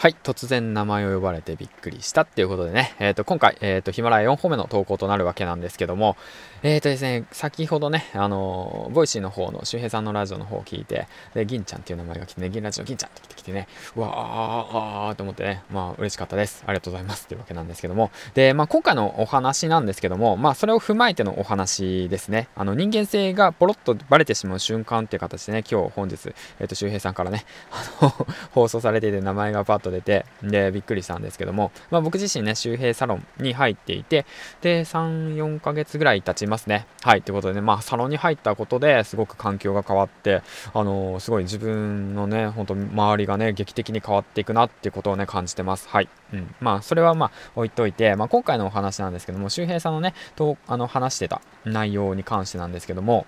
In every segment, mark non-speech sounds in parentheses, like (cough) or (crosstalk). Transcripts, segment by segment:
はい、突然名前を呼ばれてびっくりしたっていうことでね、えっ、ー、と、今回、えっ、ー、と、ヒマラヤ4本目の投稿となるわけなんですけども、えっ、ー、とですね、先ほどね、あの Voicy の方の周平さんのラジオの方を聞いて、で、銀ちゃんっていう名前が来てね、銀ラジオ銀ちゃんって来てきてね、うわー、あーと思ってね、まあ、嬉しかったです。ありがとうございます。っていうわけなんですけども、で、まあ、今回のお話なんですけども、まあ、それを踏まえてのお話ですね、あの、人間性がポロッとバレてしまう瞬間っていう形でね、今日本日、えっ、と、周平さんからね、あの放送されていて名前がパッとと出て、で、びっくりしたんですけども、まあ、僕自身ね、周平サロンに入っていて、で、3、4ヶ月ぐらい経ちますね。はい、ということでね、まあ、サロンに入ったことですごく環境が変わって、あのー、すごい自分のね、本当周りがね、劇的に変わっていくなっていうことをね、感じてます。はい。うん。まあ、それはまあ、置いといて、まあ、今回のお話なんですけども、周平さんのね、と、あの、話してた内容に関してなんですけども、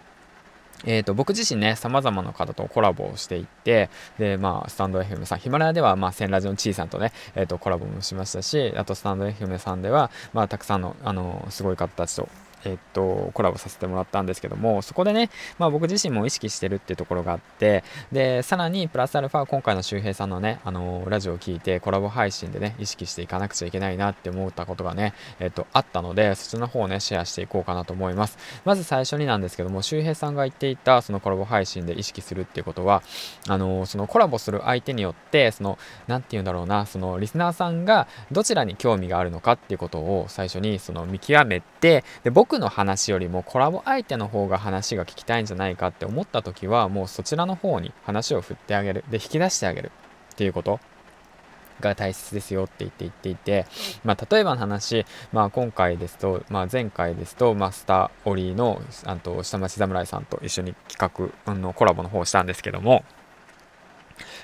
えーと、僕自身ね、様々な方とコラボをしていって、で、まあ、スタンド FM さん、ヒマラヤでは、まあ、千ラジのちいさんとね、えーと、コラボもしましたし、あと、スタンド FM さんでは、まあ、たくさんの、あの、すごい方たちとえっと、コラボさせてもらったんですけども、そこでね、まあ僕自身も意識してるっていうところがあって、で、さらにプラスアルファ、今回の周平さんのね、あのラジオを聞いてコラボ配信でね、意識していかなくちゃいけないなって思ったことがね、えっと、あったので、そっちの方をね、シェアしていこうかなと思います。まず最初になんですけども、周平さんが言っていた、そのコラボ配信で意識するっていうことは、あのそのコラボする相手によって、その、なんて言うんだろうな、そのリスナーさんがどちらに興味があるのかっていうことを最初にその見極めて、で、僕の話よりもコラボ相手の方が話が聞きたいんじゃないかって思った時はもうそちらの方に話を振ってあげる。で引き出してあげる。っていうことが大切ですよって言って言って。いて、まあ、例えばの話、まあ、今回ですと、まあ、前回ですと、まあ、スターオリーのあと下町侍さんと一緒に企画のコラボの方をしたんですけども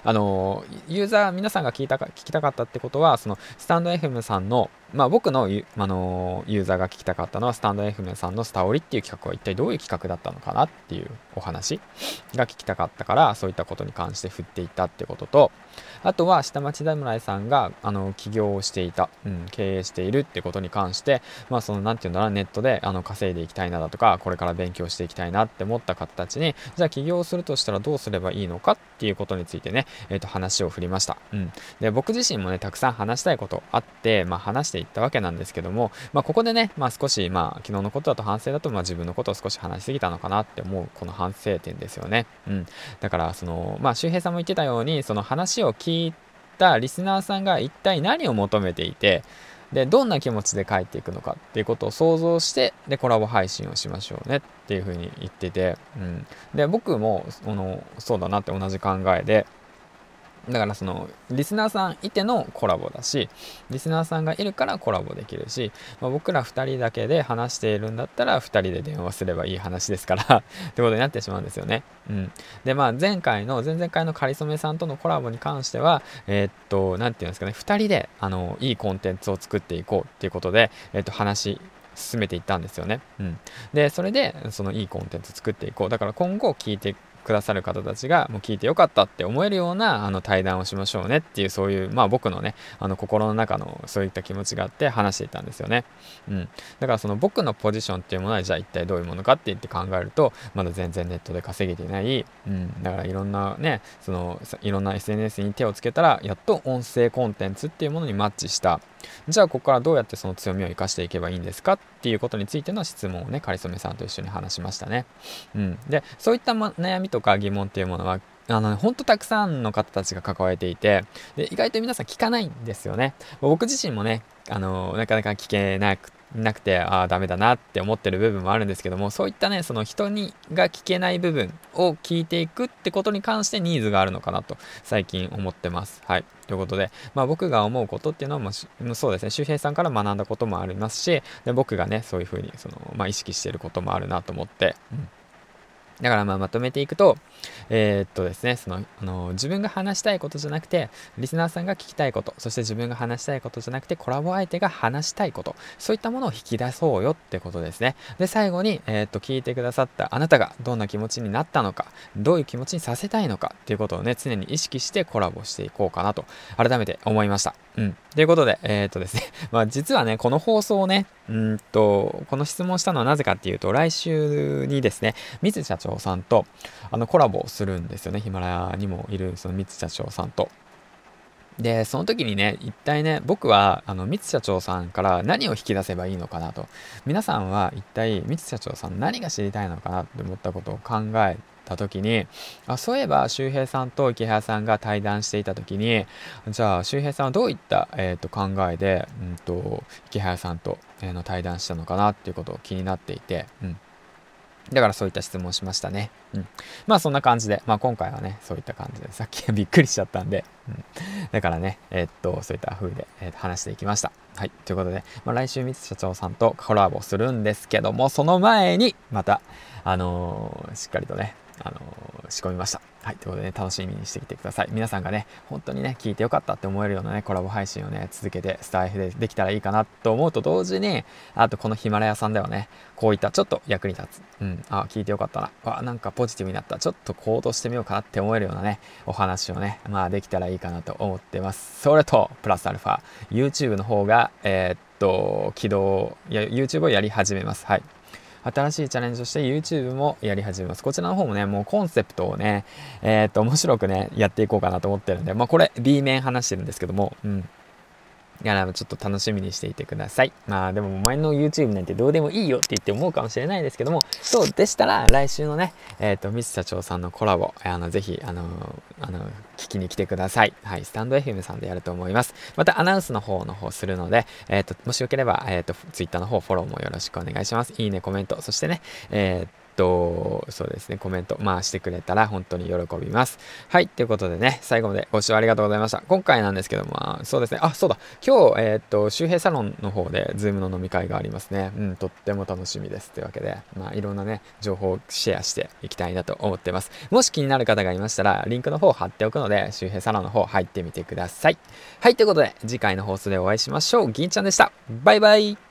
あのユーザー皆さんが聞いたか聞きたかったってことはそのスタンド FM さんのまあ、僕の、あのユーザーが聞きたかったのはスタンド FM さんのスタオリっていう企画は一体どういう企画だったのかなっていうお話が聞きたかったからそういったことに関して振っていったってこととあとは下町侍さんがあの起業をしていた、うん、経営しているってことに関してまあその何て言うんだろうネットであの稼いでいきたいなだとかこれから勉強していきたいなって思った方たちにじゃあ起業するとしたらどうすればいいのかっていうことについてね、えー、と話を振りました、うん、で僕自身もねたくさん話したいことあって、まあ、話していったわけなんですけども、まあ、ここでね、まあ、少し、まあ、昨日のことだと反省だと、まあ、自分のことを少し話しすぎたのかなって思うこの反省点ですよね、うん、だからそのまあ周平さんも言ってたようにその話を聞いたリスナーさんが一体何を求めていてでどんな気持ちで帰っていくのかっていうことを想像してでコラボ配信をしましょうねっていうふうに言ってて、うん、で僕もそのそうだなって同じ考えでだからそのリスナーさんいてのコラボだしリスナーさんがいるからコラボできるし、まあ、僕ら2人だけで話しているんだったら2人で電話すればいい話ですから (laughs) ってことになってしまうんですよね。うん、でまあ前回の前々回のかりそめさんとのコラボに関してはえー、っと何て言うんですかね2人であのいいコンテンツを作っていこうっていうことで、えー、っと話進めていったんですよね。うん、でそれでそのいいコンテンツ作っていこうだから今後聞いてくださる方たちがもう聞いてよかったって思えるようなあの対談をしましょうねっていうそういうまあ僕のねあの心の中のそういった気持ちがあって話していたんですよね。うん、だからその僕のポジションっていうものはじゃあ一体どういうものかって言って考えるとまだ全然ネットで稼げていない、うん、だからいろんなねそのいろんな SNS に手をつけたらやっと音声コンテンツっていうものにマッチしたじゃあここからどうやってその強みを生かしていけばいいんですかっていうことについての質問をねかりそめさんと一緒に話しましたね。うん、でそういった、ま、悩みとか疑問っていうものはあの、ほんとたくさんの方たちが抱えていて、で、意外と皆さん聞かないんですよね。僕自身もね、あの、なかなか聞けなくなくて、ああ、ダメだなって思ってる部分もあるんですけども、そういったね、その人にが聞けない部分を聞いていくってことに関してニーズがあるのかなと、最近思ってます。はい。ということで、まあ僕が思うことっていうのはもう、そうですね、周平さんから学んだこともありますし、で僕がね、そういうふうに、その、まあ意識してることもあるなと思って、うんだからまあまとめていくと、えー、っとですね、その、あの、自分が話したいことじゃなくて、リスナーさんが聞きたいこと、そして自分が話したいことじゃなくて、コラボ相手が話したいこと、そういったものを引き出そうよってことですね。で、最後に、えー、っと、聞いてくださったあなたがどんな気持ちになったのか、どういう気持ちにさせたいのかっていうことをね、常に意識してコラボしていこうかなと、改めて思いました。うん。ということで、え、っとですね、(laughs) まあ実はね、この放送をね、うんと、この質問したのはなぜかっていうと、来週にですね、水社長さんとあのコラボするんですよね。ヒマラヤにもいるその三社長さんと。で、その時にね、一体ね、僕は、あの、三津社長さんから何を引き出せばいいのかなと。皆さんは一体三津社長さん何が知りたいのかなって思ったことを考えた時にあそういえば周平さんと池原さんが対談していた時にじゃあ周平さんはどういった、えーと、考えで、うんと、池原さんと、えー、の対談したのかなっていうことを気になっていて、うん、だからそういった質問をしましたね。うん。まあそんな感じで、まあ今回はね、そういった感じで、さっきはびっくりしちゃったんで、うん。だからね、えー、っと、そういった風で、えー、話していきました。はい。ということで、まあ来週三つ社長さんとコラボするんですけども、その前に、また、あのー、しっかりとね、あの、仕込みました。はい。ということでね、楽しみにしてきてください。皆さんがね、本当にね、聞いてよかったって思えるようなね、コラボ配信をね、続けてスタイフでできたらいいかなと思うと同時に、あとこのヒマラヤさんではね、こういったちょっと役に立つ。うん。あ、聞いてよかったな。わ、なんかポジティブになった。ちょっと行動してみようかなって思えるようなね、お話をね、まあできたらいいかなと思ってます。それと、プラスアルファ、YouTube の方が、えー、っと、起動、YouTube をやり始めます。はい。新しいチャレンジをして YouTube もやり始めます。こちらの方もね、もうコンセプトをね、えー、っと、面白くね、やっていこうかなと思ってるんで、まあこれ B 面話してるんですけども、うん。いや、ちょっと楽しみにしていてください。まあでもお前の YouTube なんてどうでもいいよって言って思うかもしれないですけども、そうでしたら来週のね、えっ、ー、と、ミス社長さんのコラボ、あの、ぜひ、あの、あの、聞きに来てください。はい、スタンド FM さんでやると思います。またアナウンスの方の方するので、えっ、と、もしよければ、えっ、と、Twitter の方フォローもよろしくお願いします。いいね、コメント、そしてね、えーと、とそうですね、コメント、まあしてくれたら本当に喜びます。はい、ということでね、最後までご視聴ありがとうございました。今回なんですけども、そうですね、あ、そうだ、今日、えー、っと、周平サロンの方で、 Zoom の飲み会がありますね。うん、とっても楽しみです。というわけで、まあ、いろんなね、情報をシェアしていきたいなと思ってます。もし気になる方がいましたら、リンクの方を貼っておくので、周平サロンの方入ってみてください。はい、ということで、次回の放送でお会いしましょう。銀ちゃんでした。バイバイ。